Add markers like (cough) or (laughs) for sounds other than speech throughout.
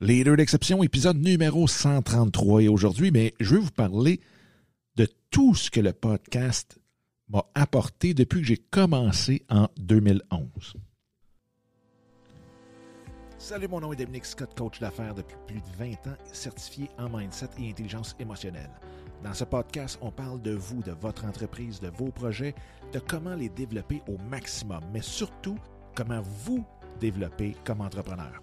Leader d'exception, épisode numéro 133. Et aujourd'hui, mais je vais vous parler de tout ce que le podcast m'a apporté depuis que j'ai commencé en 2011. Salut, mon nom est Dominique Scott, coach d'affaires depuis plus de 20 ans, certifié en mindset et intelligence émotionnelle. Dans ce podcast, on parle de vous, de votre entreprise, de vos projets, de comment les développer au maximum, mais surtout comment vous développer comme entrepreneur.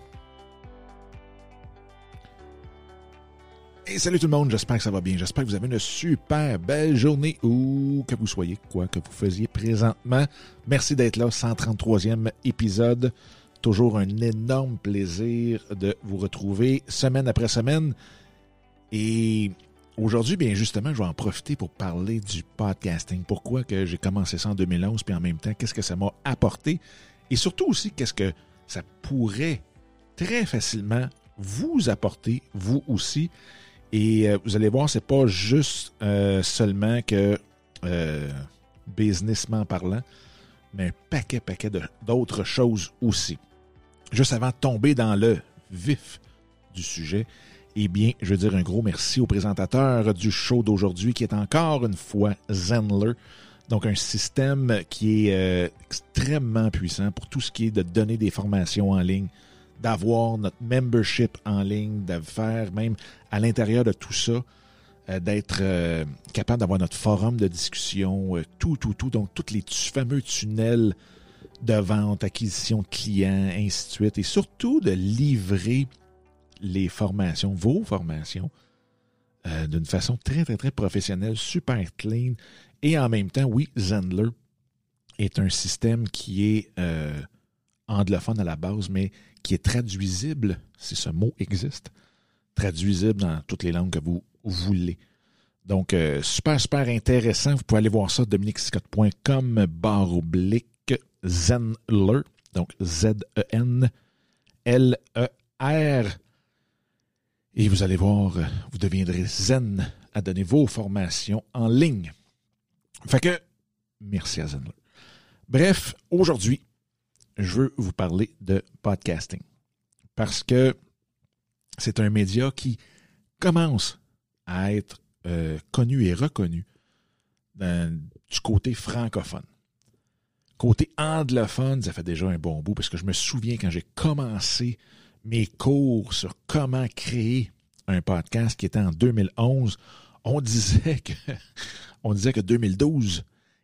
Salut tout le monde, j'espère que ça va bien. J'espère que vous avez une super belle journée où que vous soyez, quoi que vous faisiez présentement. Merci d'être là, 133e épisode. Toujours un énorme plaisir de vous retrouver semaine après semaine. Et aujourd'hui, bien justement, je vais en profiter pour parler du podcasting. Pourquoi que j'ai commencé ça en 2011, puis en même temps, qu'est-ce que ça m'a apporté? Et surtout aussi, qu'est-ce que ça pourrait très facilement vous apporter, vous aussi. Et euh, vous allez voir, c'est pas juste euh, seulement que euh, businessment parlant, mais un paquet, paquet d'autres choses aussi. Juste avant de tomber dans le vif du sujet, eh bien, je veux dire un gros merci au présentateur du show d'aujourd'hui qui est encore une fois Zenler. Donc, un système qui est extrêmement puissant pour tout ce qui est de donner des formations en ligne, d'avoir notre membership en ligne, de faire même à l'intérieur de tout ça, euh, d'être euh, capable d'avoir notre forum de discussion, euh, tout, tout, tout. Donc, tous les fameux tunnels de vente, acquisition de clients, ainsi de suite. Et surtout de livrer les formations, vos formations, d'une façon très, très, très professionnelle, super clean. Et en même temps, oui, Zendler est un système qui est anglophone à la base, mais qui est traduisible, si ce mot existe, traduisible dans toutes les langues que vous voulez. Donc, euh, super, super intéressant. Vous pouvez aller voir ça, dominicscott.com, barre oblique, Zenler, donc Z-E-N-L-E-R. Et vous allez voir, vous deviendrez zen à donner vos formations en ligne. Fait que, merci à Zenler. Bref, aujourd'hui, je veux vous parler de podcasting. Parce que c'est un média qui commence à être euh, connu et reconnu du côté francophone. Côté anglophone, ça fait déjà un bon bout parce que je me souviens quand j'ai commencé mes cours sur comment créer un podcast qui était en 2011, on disait que (laughs) on disait que 2012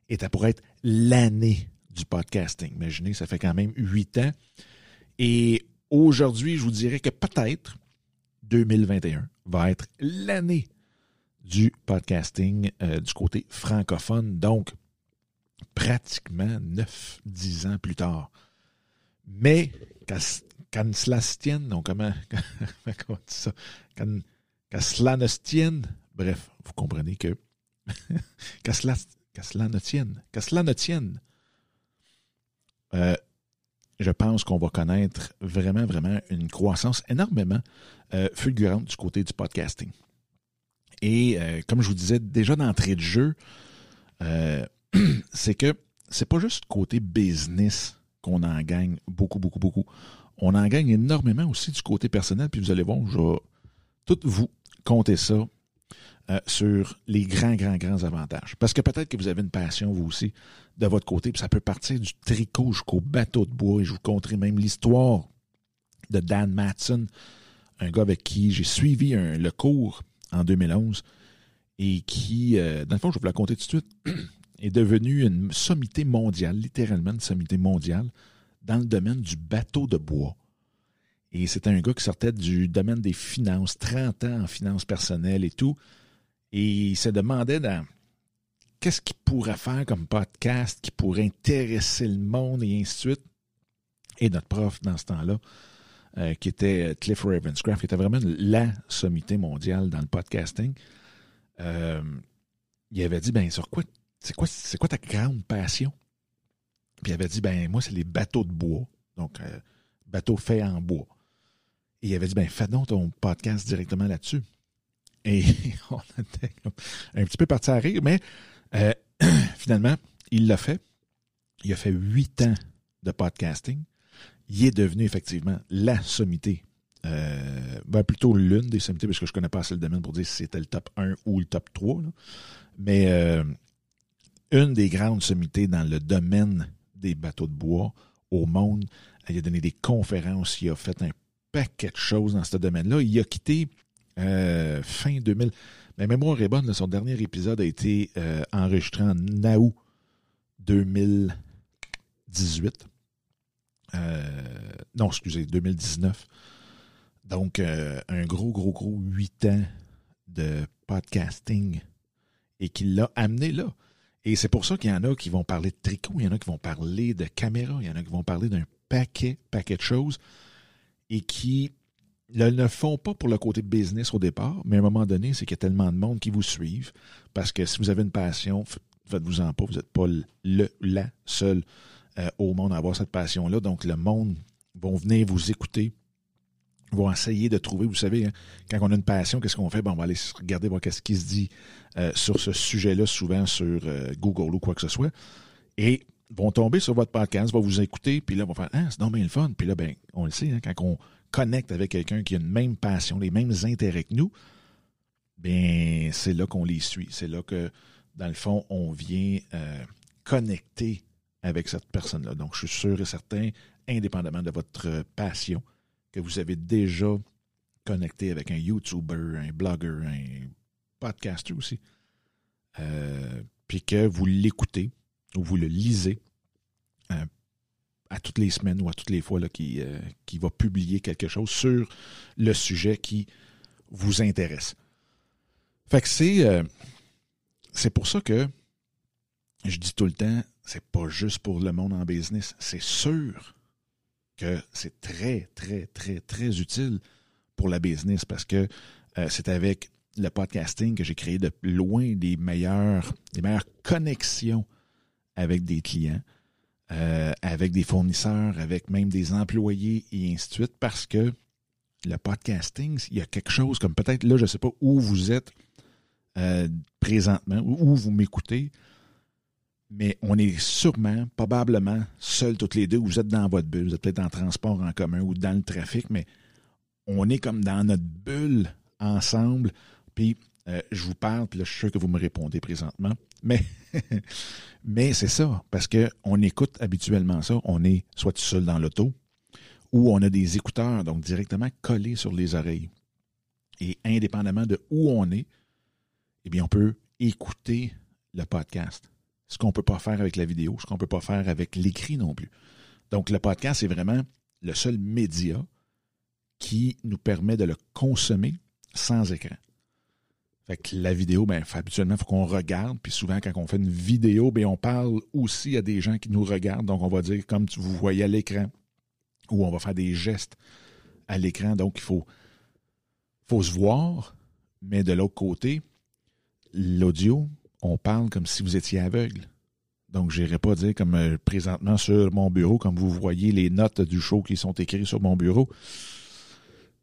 était pour être l'année du podcasting. Imaginez, ça fait quand même huit ans. Et aujourd'hui, je vous dirais que peut-être 2021 va être l'année du podcasting euh, du côté francophone. Donc, pratiquement 9-10 ans plus tard. Mais, quand cela se tienne, non, comment, (laughs) comment on dit ça? Quand, cela ne tienne, bref, vous comprenez que, (laughs) qu'à cela, cela ne tienne, qu'à cela ne tienne, euh, je pense qu'on va connaître vraiment, vraiment une croissance énormément euh, fulgurante du côté du podcasting. Et euh, comme je vous disais déjà d'entrée de jeu, (clears throat) c'est que c'est pas juste côté business qu'on en gagne beaucoup, beaucoup, beaucoup. On en gagne énormément aussi du côté personnel. Puis vous allez voir, je vais tout vous compter ça sur les grands, grands, grands avantages. Parce que peut-être que vous avez une passion, vous aussi, de votre côté, puis ça peut partir du tricot jusqu'au bateau de bois, et je vous conterai même l'histoire de Dan Matson, un gars avec qui j'ai suivi le cours en 2011 et qui, euh, dans le fond, je vais vous la compter tout de suite, (clears throat) est devenu une sommité mondiale, littéralement une sommité mondiale, dans le domaine du bateau de bois. Et c'était un gars qui sortait du domaine des finances, 30 ans en finances personnelles et tout. Et il se demandait dans qu'est-ce qu'il pourrait faire comme podcast qui pourrait intéresser le monde et ainsi de suite? Et notre prof, dans ce temps-là, euh, qui était Cliff Ravenscraft, qui était vraiment la sommité mondiale dans le podcasting, euh, il avait dit, ben, sur quoi, c'est quoi, ta grande passion? Puis il avait dit, ben, moi, c'est les bateaux de bois. Donc, euh, bateaux faits en bois. Et il avait dit, ben, fais donc ton podcast directement là-dessus. Et (laughs) on était un petit peu parti à rire, mais (clears throat) finalement, il l'a fait. Il a fait huit ans de podcasting il est devenu effectivement la sommité. Euh, ben plutôt l'une des sommités, parce que je ne connais pas assez le domaine pour dire si c'était le top 1 ou le top 3. Mais euh, une des grandes sommités dans le domaine des bateaux de bois au monde. Il a donné des conférences, il a fait un paquet de choses dans ce domaine-là. Il a quitté euh, fin 2000. Ma mémoire est bonne, son dernier épisode a été enregistré en août 2018. Euh, non, excusez, 2019. Donc, euh, un gros, gros, gros huit ans de podcasting et qui l'a amené là. Et c'est pour ça qu'il y en a qui vont parler de tricot, il y en a qui vont parler de caméra, il y en a qui vont parler d'un paquet, paquet de choses et qui ne le font pas pour le côté business au départ, mais à un moment donné, c'est qu'il y a tellement de monde qui vous suivent parce que si vous avez une passion, faites-vous-en pas, vous n'êtes pas le, la euh, au monde à avoir cette passion-là. Donc, le monde vont venir vous écouter, vont essayer de trouver, vous savez, hein, quand on a une passion, qu'est-ce qu'on fait? on va aller regarder voir qu'est-ce qui se dit euh, sur ce sujet-là, souvent sur euh, Google ou quoi que ce soit. Et vont tomber sur votre podcast, vont vous écouter, puis là, vont faire Ah, c'est non bien le fun. Puis là, ben, on le sait, hein, quand on connecte avec quelqu'un qui a une même passion, les mêmes intérêts que nous, bien, c'est là qu'on les suit. C'est là que, dans le fond, on vient connecter avec cette personne-là. Donc, je suis sûr et certain, indépendamment de votre passion, que vous avez déjà connecté avec un YouTuber, un blogger, un podcaster aussi, euh, puis que vous l'écoutez ou vous le lisez euh, à toutes les semaines ou à toutes les fois qui, euh, qui va publier quelque chose sur le sujet qui vous intéresse. Fait que c'est, c'est pour ça que je dis tout le temps, c'est pas juste pour le monde en business. C'est sûr que c'est très, très, très, très utile pour la business parce que euh, c'est avec le podcasting que j'ai créé de loin des meilleures, des meilleures connexions avec des clients, euh, avec des fournisseurs, avec même des employés et ainsi de suite parce que le podcasting, il y a quelque chose comme peut-être là, je ne sais pas où vous êtes euh, présentement, où vous m'écoutez, mais on est sûrement, probablement, seuls toutes les deux. Vous êtes dans votre bulle, vous êtes peut-être en transport en commun ou dans le trafic, mais on est comme dans notre bulle ensemble. Puis euh, je vous parle, puis là, je suis sûr que vous me répondez présentement. Mais, (laughs) mais c'est ça, parce qu'on écoute habituellement ça. On est soit tout seul dans l'auto, ou on a des écouteurs, donc directement collés sur les oreilles. Et indépendamment de où on est, eh bien, on peut écouter le podcast ce qu'on ne peut pas faire avec la vidéo, ce qu'on ne peut pas faire avec l'écrit non plus. Donc, le podcast est vraiment le seul média qui nous permet de le consommer sans écran. Fait que la vidéo, ben, habituellement, il faut qu'on regarde. Puis souvent, quand on fait une vidéo, ben, on parle aussi à des gens qui nous regardent. Donc, on va dire comme vous voyez à l'écran. Ou on va faire des gestes à l'écran. Donc, il faut, faut se voir. Mais de l'autre côté, l'audio, on parle comme si vous étiez aveugle. Donc, je n'irai pas dire comme euh, présentement sur mon bureau, comme vous voyez les notes du show qui sont écrites sur mon bureau.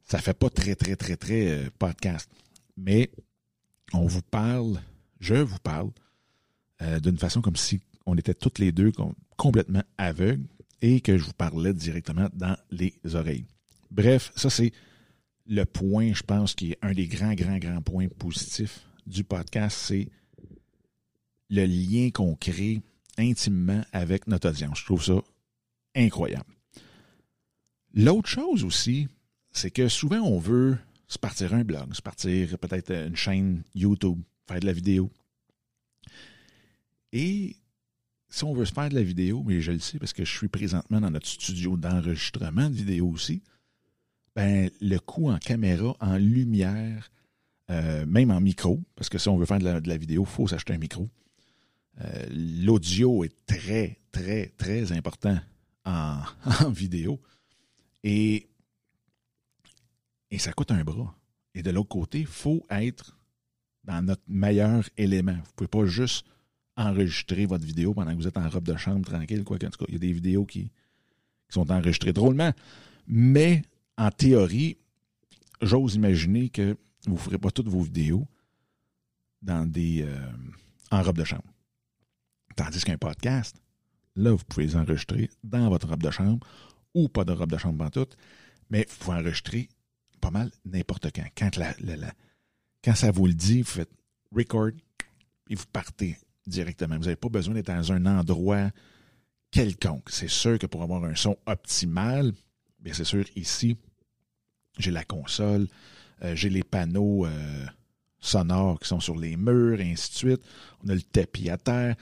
Ça fait pas très, très, très, très euh, podcast. Mais on vous parle, je vous parle, euh, d'une façon comme si on était toutes les deux complètement aveugles et que je vous parlais directement dans les oreilles. Bref, ça c'est le point, je pense, qui est un des grands, grands, grands points positifs du podcast, c'est le lien qu'on crée intimement avec notre audience. Je trouve ça incroyable. L'autre chose aussi, c'est que souvent on veut se partir un blog, se partir peut-être une chaîne YouTube, faire de la vidéo. Et si on veut se faire de la vidéo, mais je le sais parce que je suis présentement dans notre studio d'enregistrement de vidéo aussi, ben, le coût en caméra, en lumière, euh, même en micro, parce que si on veut faire de la, vidéo, il faut s'acheter un micro. Euh, l'audio est très, très, très important en, (laughs) vidéo. Et Et ça coûte un bras. Et de l'autre côté, il faut être dans notre meilleur élément. Vous ne pouvez pas juste enregistrer votre vidéo pendant que vous êtes en robe de chambre tranquille. Quoi. Tout cas, il y a des vidéos qui, sont enregistrées drôlement. Mais en théorie, j'ose imaginer que vous ne ferez pas toutes vos vidéos dans des, euh, en robe de chambre. Tandis qu'un podcast, là, vous pouvez les enregistrer dans votre robe de chambre ou pas de robe de chambre en tout, mais vous pouvez enregistrer pas mal n'importe quand. Quand, la, quand ça vous le dit, vous faites record et vous partez directement. Vous n'avez pas besoin d'être dans un endroit quelconque. C'est sûr que pour avoir un son optimal, bien c'est sûr, ici, j'ai la console, euh, j'ai les panneaux euh, sonores qui sont sur les murs, et ainsi de suite. On a le tapis à terre,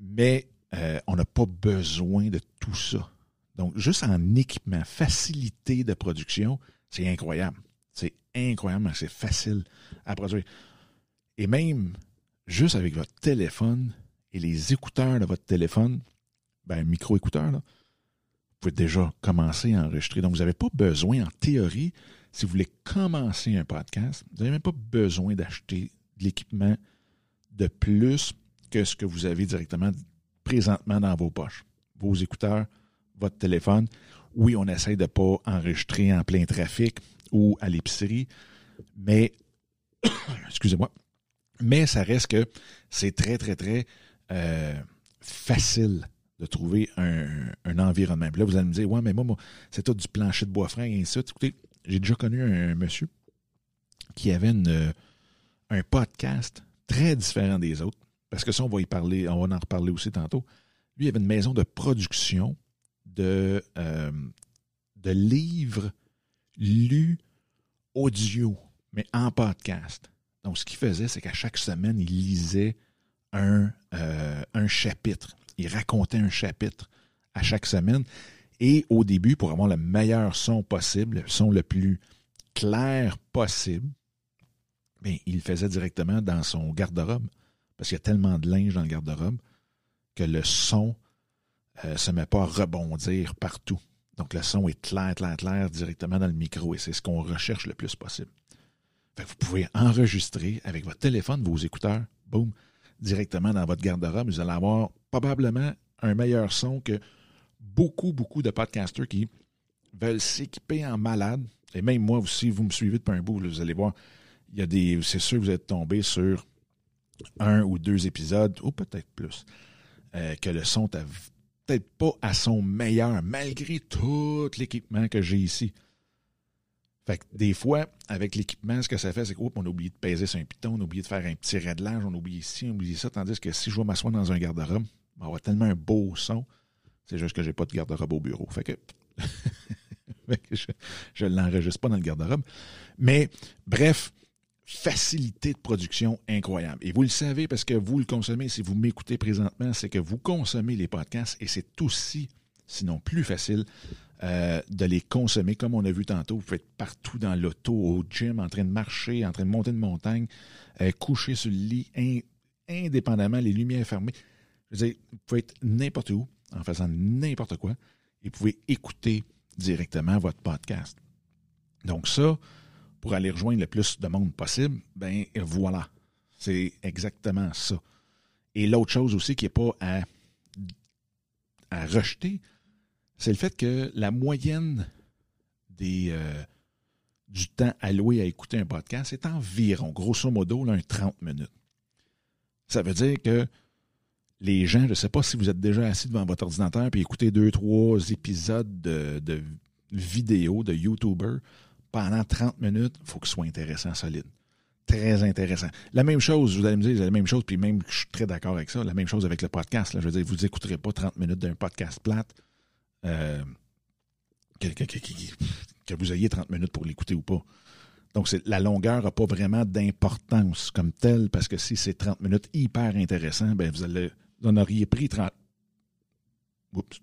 mais euh, on n'a pas besoin de tout ça. Donc, juste en équipement, facilité de production, c'est incroyable. C'est incroyable, c'est facile à produire. Et même juste avec votre téléphone et les écouteurs de votre téléphone, ben, micro-écouteurs, vous pouvez déjà commencer à enregistrer. Donc, vous n'avez pas besoin, en théorie, si vous voulez commencer un podcast, vous n'avez même pas besoin d'acheter de l'équipement de plus que ce que vous avez directement présentement dans vos poches. Vos écouteurs, votre téléphone. Oui, on essaie de ne pas enregistrer en plein trafic ou à l'épicerie, mais, (coughs) excusez-moi, mais ça reste que c'est très, très, très euh, facile de trouver un, environnement. Puis là, vous allez me dire, ouais, mais moi, moi c'est tout du plancher de bois frais et ainsi de suite. Écoutez, j'ai déjà connu un, monsieur qui avait une, un podcast très différent des autres. Parce que ça, on va y parler, on va en reparler aussi tantôt. Lui, il avait une maison de production de, euh, de livres lus audio, mais en podcast. Donc, ce qu'il faisait, c'est qu'à chaque semaine, il lisait un, euh, un chapitre. Il racontait un chapitre à chaque semaine. Et au début, pour avoir le meilleur son possible, le son le plus clair possible, bien, il le faisait directement dans son garde-robe. Parce qu'il y a tellement de linge dans le garde-robe que le son euh, se met pas à rebondir partout. Donc, le son est clair, clair, clair directement dans le micro et c'est ce qu'on recherche le plus possible vous pouvez enregistrer avec votre téléphone, vos écouteurs, boum, directement dans votre garde-robe. Vous allez avoir probablement un meilleur son que beaucoup, beaucoup de podcasters qui veulent s'équiper en malade. Et même moi, si vous me suivez depuis un bout, vous allez voir, il y a des. C'est sûr que vous êtes tombé sur un ou deux épisodes, ou peut-être plus, euh, que le son n'est peut-être pas à son meilleur, malgré tout l'équipement que j'ai ici. Fait que des fois, avec l'équipement, ce que ça fait, c'est qu'on a oublié de peser sur un piton, on a oublié de faire un petit réglage, on a oublié ci, on a oublié ça, tandis que si je vais m'asseoir dans un garde-robe, on va avoir tellement un beau son, c'est juste que j'ai pas de garde-robe au bureau. Fait que, (laughs) je ne l'enregistre pas dans le garde-robe. Mais bref, facilité de production incroyable. Et vous le savez parce que vous le consommez, si vous m'écoutez présentement, c'est que vous consommez les podcasts et c'est aussi, sinon plus facile, euh, de les consommer comme on a vu tantôt. Vous pouvez être partout dans l'auto, au gym, en train de marcher, en train de monter une montagne, euh, coucher sur le lit, indépendamment, les lumières fermées. Je veux dire, vous pouvez être n'importe où, en faisant n'importe quoi, et vous pouvez écouter directement votre podcast. Donc ça, pour aller rejoindre le plus de monde possible, ben voilà. C'est exactement ça. Et l'autre chose aussi qui n'est pas à, à rejeter, c'est le fait que la moyenne des, euh, du temps alloué à écouter un podcast est environ, grosso modo, un 30 minutes. Ça veut dire que les gens, je ne sais pas si vous êtes déjà assis devant votre ordinateur et écoutez deux, trois épisodes de, de vidéos de YouTubers pendant 30 minutes, il faut que ce soit intéressant, solide. Très intéressant. La même chose, vous allez me dire, la même chose, puis même je suis très d'accord avec ça, la même chose avec le podcast. Je veux dire, vous n'écouterez pas 30 minutes d'un podcast plate euh, que, vous ayez 30 minutes pour l'écouter ou pas. Donc, la longueur n'a pas vraiment d'importance comme telle, parce que si c'est 30 minutes hyper intéressant, ben vous, allez, en auriez pris 30. Oups,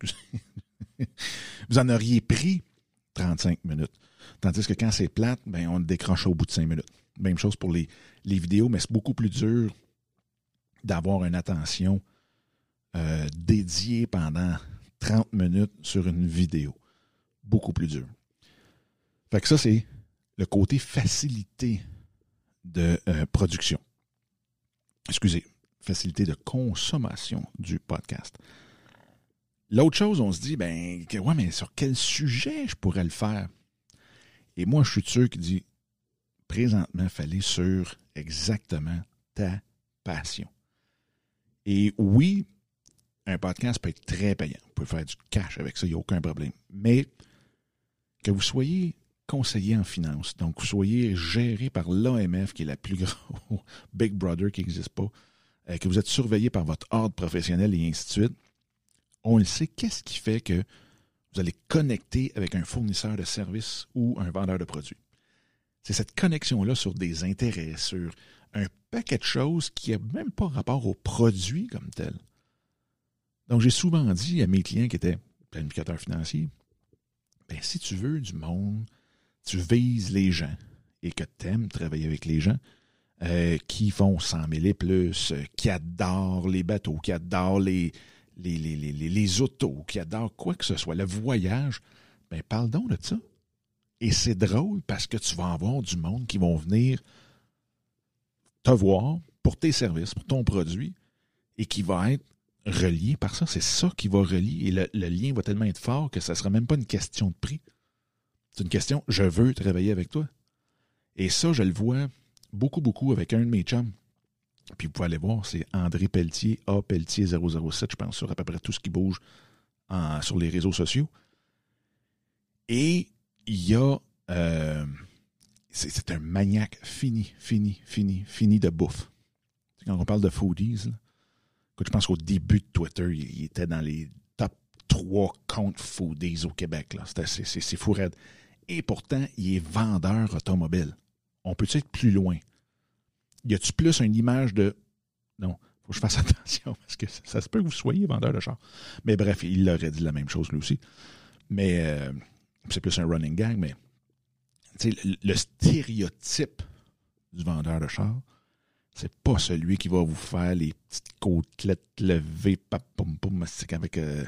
vous en auriez pris 35 (laughs) minutes. Tandis que quand c'est plate, ben on le décroche au bout de 5 minutes. Même chose pour les, les vidéos, mais c'est beaucoup plus dur d'avoir une attention euh, dédiée pendant 30 minutes sur une vidéo. Beaucoup plus dur. Fait que ça, c'est le côté facilité de euh, production. Excusez, facilité de consommation du podcast. L'autre chose, on se dit, ben, ouais, mais sur quel sujet je pourrais le faire? Et moi, je suis sûr qui dit, présentement, il fallait sur exactement ta passion. Et oui, un podcast peut être très payant. Vous pouvez faire du cash avec ça, il n'y a aucun problème. Mais que vous soyez conseiller en finance, donc vous soyez géré par l'AMF, qui est la plus grosse (laughs) Big Brother qui n'existe pas, euh, que vous êtes surveillé par votre ordre professionnel et ainsi de suite, on le sait, qu'est-ce qui fait que vous allez connecter avec un fournisseur de services ou un vendeur de produits? C'est cette connexion-là sur des intérêts, sur un paquet de choses qui n'a même pas rapport au produit comme tel. Donc, j'ai souvent dit à mes clients qui étaient planificateurs financiers, ben, si tu veux du monde, tu vises les gens et que tu aimes travailler avec les gens euh, qui font 100 000 et plus, euh, qui adorent les bateaux, qui adorent les, les, les, les, les autos, qui adorent quoi que ce soit, le voyage, ben parle donc de ça. Et c'est drôle parce que tu vas avoir du monde qui vont venir te voir pour tes services, pour ton produit, et qui va être relié par ça. C'est ça qui va relier. Et le, lien va tellement être fort que ça ne sera même pas une question de prix. C'est une question, je veux travailler avec toi. Et ça, je le vois beaucoup, beaucoup avec un de mes chums. Puis vous pouvez aller voir, c'est André Pelletier, A Pelletier 007, je pense, sur à peu près tout ce qui bouge sur les réseaux sociaux. Et il y a. Euh, c'est un maniaque fini, fini, fini, fini de bouffe. Quand on parle de foodies, je pense qu'au début de Twitter, il, était dans les top 3 comptes foodies au Québec. C'est fou raide. Et pourtant, il est vendeur automobile. On peut être plus loin? Y a-tu plus une image de. Non, faut que je fasse (laughs) attention parce que ça, se peut que vous soyez vendeur de char. Mais bref, il aurait dit la même chose lui aussi. Mais euh, c'est plus un running gang, mais le, le stéréotype du vendeur de char, c'est pas celui qui va vous faire les petites côtelettes levées, pap, pom, pom, avec. Euh,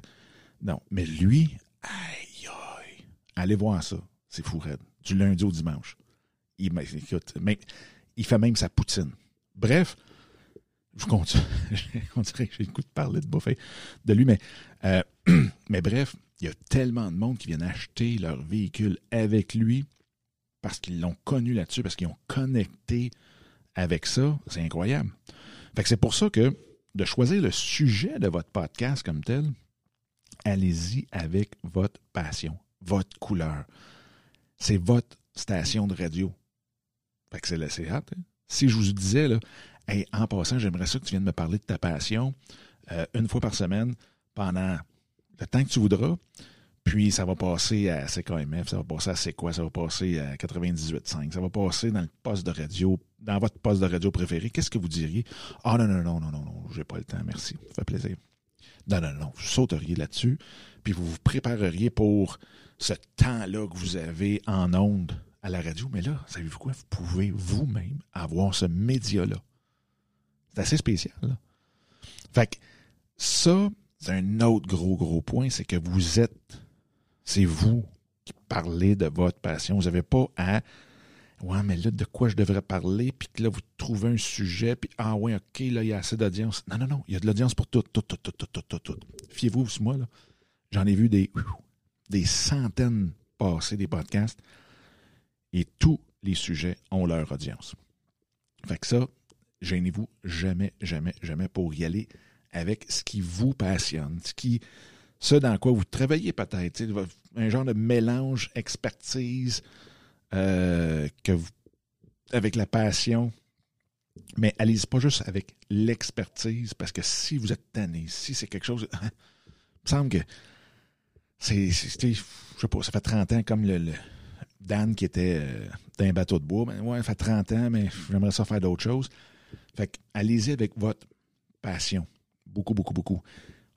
non. Mais lui, aïe, aïe. Allez voir ça. C'est fou, Red. Du lundi au dimanche. Il, écoute, mais, il fait même sa poutine. Bref, je continue. (laughs) On dirait que j'ai le coup de parler de bouffer de lui, mais, euh, (clears throat) mais bref, il y a tellement de monde qui viennent acheter leur véhicule avec lui parce qu'ils l'ont connu là-dessus, parce qu'ils ont connecté avec ça, c'est incroyable. Fait que c'est pour ça que de choisir le sujet de votre podcast comme tel, allez-y avec votre passion, votre couleur. C'est votre station de radio. Fait que c'est laissé hâte. Hein. Si je vous disais, là, en passant, j'aimerais ça que tu viennes me parler de ta passion euh, une fois par semaine pendant le temps que tu voudras. Puis ça va passer à CKMF, ça va passer à C'est quoi, ça va passer à 98.5, ça va passer dans le poste de radio, dans votre poste de radio préféré. Qu'est-ce que vous diriez? Ah non, non, non, non, non, non, j'ai pas le temps, merci. Ça fait plaisir. Non, non, non, vous sauteriez là-dessus, puis vous vous prépareriez pour ce temps-là que vous avez en onde à la radio. Mais là, savez-vous quoi? Vous pouvez vous-même avoir ce média-là. C'est assez spécial. Là. Fait que ça, c'est un autre gros, gros point, c'est que vous êtes c'est vous qui parlez de votre passion. Vous n'avez pas à Ouais, mais là, de quoi je devrais parler, puis là, vous trouvez un sujet, puis ah ouais, ok, là, il y a assez d'audience. Non, non, non, il y a de l'audience pour tout, tout, tout, tout, tout, tout, tout, tout. Fiez-vous sur moi, là. J'en ai vu des, des centaines passer des podcasts, et tous les sujets ont leur audience. Fait que ça, gênez-vous jamais, jamais, jamais pour y aller avec ce qui vous passionne, ce dans quoi vous travaillez peut-être, un genre de mélange expertise euh, que vous, avec la passion. Mais allez-y pas juste avec l'expertise, parce que si vous êtes tanné, si c'est quelque chose. (laughs) il me semble que c'est. Je sais pas, ça fait 30 ans comme le, Dan qui était euh, d'un bateau de bois. Ben, ouais, ça fait 30 ans, mais j'aimerais ça faire d'autres choses. Fait que allez-y avec votre passion. Beaucoup, beaucoup, beaucoup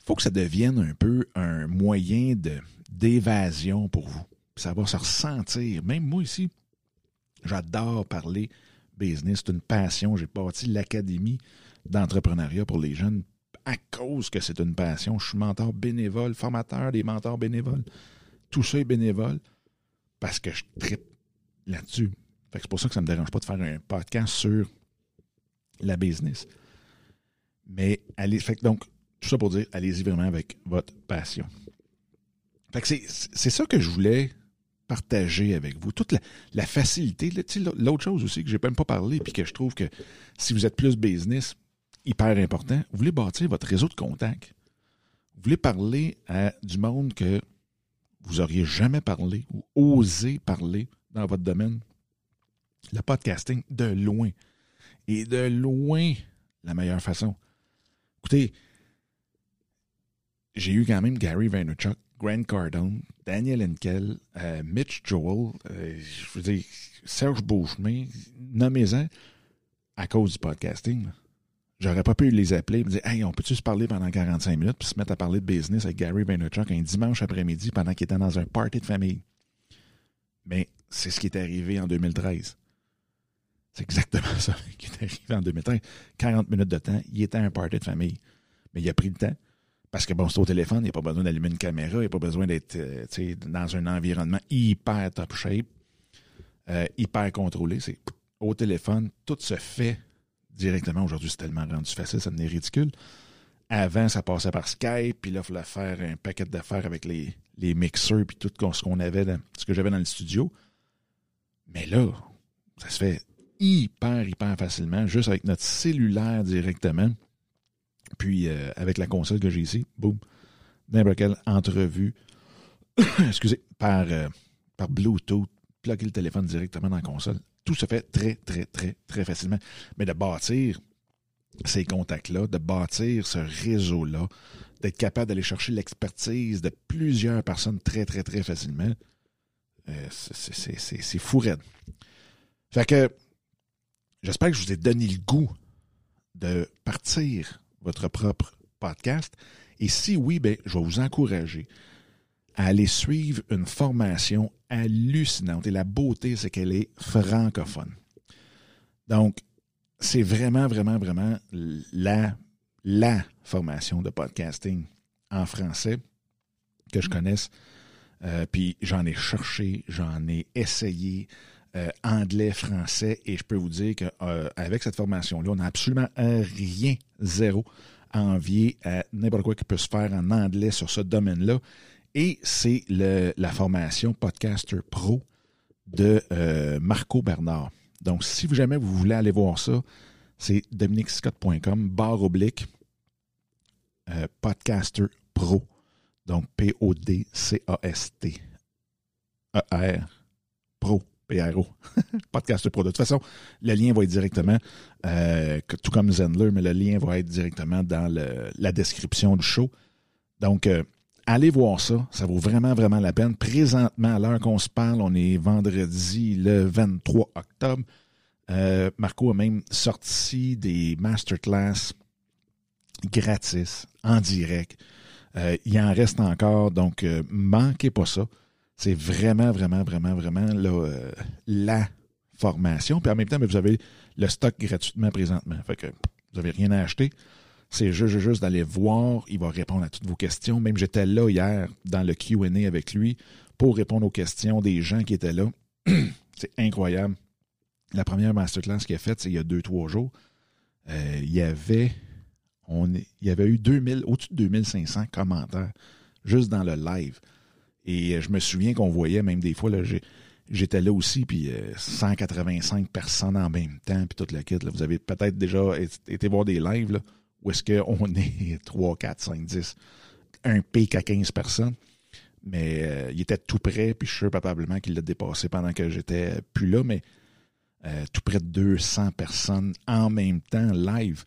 faut que ça devienne un peu un moyen de d'évasion pour vous. Ça va se ressentir. Même moi ici, j'adore parler business. C'est une passion. J'ai parti l'académie d'entrepreneuriat pour les jeunes à cause que c'est une passion. Je suis mentor bénévole, formateur des mentors bénévoles. Tout ça est bénévole parce que je tripe là-dessus. C'est pour ça que ça ne me dérange pas de faire un podcast sur la business. Mais allez, fait donc, tout ça pour dire, allez-y vraiment avec votre passion. C'est ça que je voulais partager avec vous. Toute la, facilité. L'autre chose aussi que j'ai même pas parlé, puis que je trouve que si vous êtes plus business, hyper important, vous voulez bâtir votre réseau de contacts. Vous voulez parler à du monde que vous auriez jamais parlé ou osé parler dans votre domaine? Le podcasting, de loin. Et de loin, la meilleure façon. Écoutez, j'ai eu quand même Gary Vaynerchuk, Grant Cardone, Daniel Henkel, euh, Mitch Joel, euh, je veux dire, Serge Beauchemin, nommez-en à cause du podcasting. J'aurais pas pu les appeler et me dire Hey, on peut-tu se parler pendant 45 minutes puis se mettre à parler de business avec Gary Vaynerchuk un dimanche après-midi pendant qu'il était dans un party de famille? Mais c'est ce qui est arrivé en 2013. C'est exactement (laughs) ça qui est arrivé en 2013. 40 minutes de temps, il était à un party de famille. Mais il a pris le temps. Parce que bon, c'est au téléphone, il n'y a pas besoin d'allumer une caméra, il n'y a pas besoin d'être euh, dans un environnement hyper top shape, euh, hyper contrôlé. C'est au téléphone, tout se fait directement. Aujourd'hui, c'est tellement rendu facile, ça devient ridicule. Avant, ça passait par Skype, puis là, il fallait faire un paquet d'affaires avec les, les mixeurs, puis tout ce qu'on avait, ce que j'avais dans le studio. Mais là, ça se fait hyper, hyper facilement, juste avec notre cellulaire directement. Puis euh, avec la console que j'ai ici, boum, n'importe quelle entrevue, (coughs) excusez, par, euh, par Bluetooth, plugger le téléphone directement dans la console. Tout se fait très, très, très, très facilement. Mais de bâtir ces contacts-là, de bâtir ce réseau-là, d'être capable d'aller chercher l'expertise de plusieurs personnes très, très, très facilement, euh, c'est fou. Fait que j'espère que je vous ai donné le goût de partir votre propre podcast? Et si oui, ben, je vais vous encourager à aller suivre une formation hallucinante. Et la beauté, c'est qu'elle est francophone. Donc, c'est vraiment, vraiment, vraiment la, la formation de podcasting en français que je connaisse. Euh, puis j'en ai cherché, j'en ai essayé, euh, anglais, français, et je peux vous dire qu'avec euh, cette formation-là, on n'a absolument rien, zéro, à envier à n'importe quoi qui peut se faire en anglais sur ce domaine-là. Et c'est la formation Podcaster Pro de euh, Marco Bernard. Donc, si jamais vous voulez aller voir ça, c'est dominicscott.com, barre oblique, Podcaster Pro. Donc, P-O-D-C-A-S-T. E-R, Pro. PRO, (laughs) podcast pro. De toute façon, le lien va être directement, euh, tout comme Zendler, mais le lien va être directement dans la description du show. Donc, euh, allez voir ça. Ça vaut vraiment, vraiment la peine. Présentement, à l'heure qu'on se parle, on est vendredi le 23 octobre. Euh, Marco a même sorti des masterclass gratis, en direct. il en reste encore, donc manquez pas ça. C'est vraiment, vraiment, vraiment, vraiment euh, la formation. Puis en même temps, vous avez le stock gratuitement présentement. Fait que vous n'avez rien à acheter. C'est juste, juste d'aller voir. Il va répondre à toutes vos questions. Même j'étais là hier dans le QA avec lui pour répondre aux questions des gens qui étaient là. (clears throat) c'est incroyable. La première masterclass qu'il a faite, c'est il y a deux, trois jours. Euh, il y avait on il y avait eu 2000, au-dessus de 2500 commentaires juste dans le live. Et euh, je me souviens qu'on voyait même des fois, j'étais là aussi, puis 185 euh, personnes en même temps, puis toute la kit. Vous avez peut-être déjà été voir des lives où est-ce qu'on est 3, 4, 5, 10, un pic à 15 personnes. Mais euh, il était tout près, puis je suis sûr probablement qu'il l'a dépassé pendant que j'étais plus là, mais tout près de 200 personnes en même temps live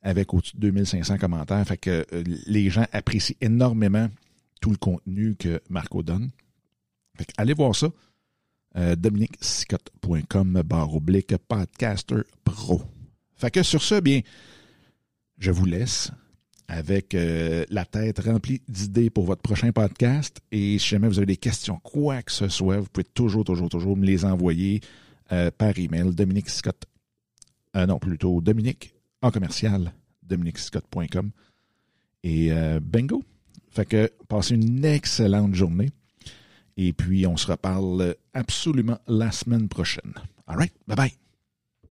avec au-dessus de 2500 commentaires. Fait que les gens apprécient énormément tout le contenu que Marco donne. allez voir ça. Euh, dominicscott.com barre podcaster pro. Fait que sur ce, bien, je vous laisse avec euh, la tête remplie d'idées pour votre prochain podcast. Et si jamais vous avez des questions, quoi que ce soit, vous pouvez toujours, toujours, toujours me les envoyer euh, par email. Dominique Scott. non, plutôt Dominique en commercial, dominicscott.com. Et bingo! Fait que passez une excellente journée. Et puis, on se reparle absolument la semaine prochaine. All right? Bye bye.